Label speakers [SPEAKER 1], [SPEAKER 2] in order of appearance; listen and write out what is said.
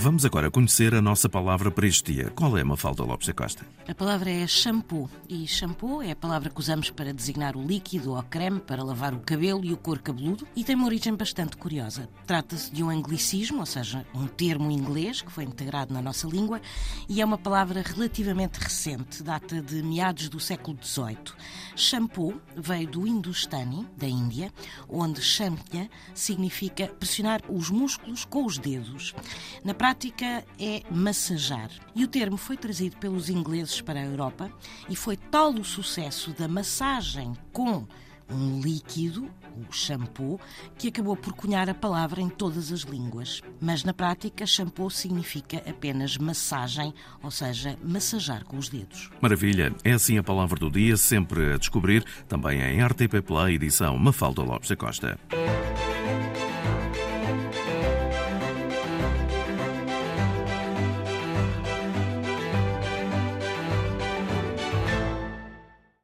[SPEAKER 1] Vamos agora conhecer a nossa palavra para este dia. Qual é, Mafalda Lopes da Costa?
[SPEAKER 2] A palavra é shampoo. E shampoo é a palavra que usamos para designar o líquido ou creme para lavar o cabelo e o couro cabeludo e tem uma origem bastante curiosa. Trata-se de um anglicismo, ou seja, um termo inglês que foi integrado na nossa língua e é uma palavra relativamente recente, data de meados do século XVIII. Shampoo veio do hindustani, da Índia, onde shampya significa pressionar os músculos com os dedos. Na prática é massajar. E o termo foi trazido pelos ingleses para a Europa e foi tal o sucesso da massagem com um líquido, o shampoo, que acabou por cunhar a palavra em todas as línguas. Mas na prática, shampoo significa apenas massagem, ou seja, massajar com os dedos.
[SPEAKER 1] Maravilha! É assim a palavra do dia, sempre a descobrir, também em RTP Play, edição Mafalda Lopes da Costa.